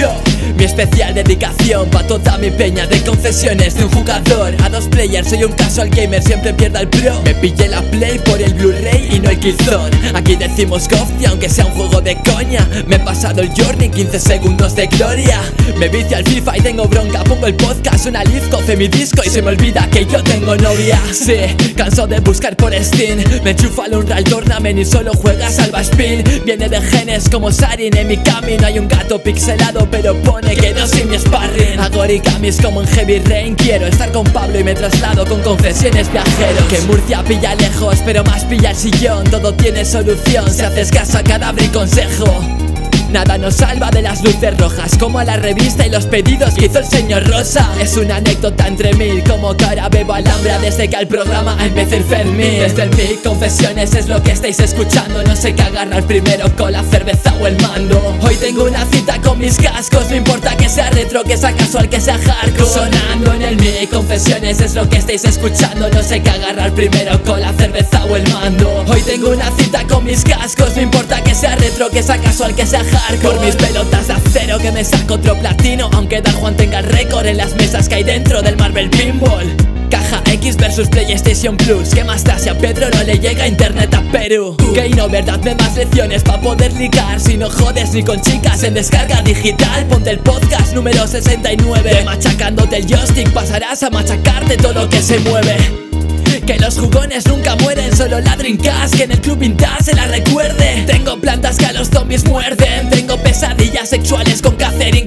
Yo, mi especial dedicación pa' toda mi peña de confesiones de un jugador a dos players. Soy un casual gamer, siempre pierda el pro. Me pillé la play por el Blu-ray y no el Killzone. Aquí decimos y aunque sea un juego de coña. Me he pasado el journey 15 segundos de gloria. Me vicio al FIFA y tengo bronca. Pongo el podcast, una live, coce mi disco y se me olvida que yo tengo novia. Sí, canso de buscar por Steam. Me enchufa al Unreal Tournament y solo juega salva spin. Viene de genes como Sarin en mi camino. Hay un gato pixelado, pero pone que no soy mi sparring. Hago origamis como en Heavy Rain. Quiero estar con Pablo y me traslado con confesiones viajeros. Que Murcia pilla lejos, pero más pilla el sillón. Todo tiene solución si haces caso a cadáver y consejo. Nada nos salva de las luces rojas Como la revista y los pedidos que hizo el señor Rosa. Es una anécdota entre mil Como ahora bebo alhambra desde que al programa empecé el Fermín. Desde el mic, confesiones es lo que estáis escuchando. No sé qué agarrar primero con la cerveza o el mando. Hoy tengo una cita con mis cascos No importa que sea retro, que sea casual, que sea hardcore. Sonando en el mic, confesiones es lo que estáis escuchando. No sé qué agarrar primero con la cerveza o el mando. Hoy tengo una cita con mis cascos No importa que sea retro, que sea casual, que sea hardcore por mis pelotas de acero que me saco otro platino. Aunque Dan Juan tenga el récord en las mesas que hay dentro del Marvel Pinball. Caja X versus PlayStation Plus. ¿Qué más da si a Pedro no le llega internet a Perú? Que no verdad de más lecciones pa' poder ligar. Si no jodes ni con chicas en descarga digital Ponte el podcast número 69 de Machacándote el joystick pasarás a machacarte todo lo que se mueve que los jugones nunca mueren, solo la Dreamcast Que en el club vintage se la recuerde. Tengo plantas que a los zombies muerden Tengo pesadillas sexuales con Catherine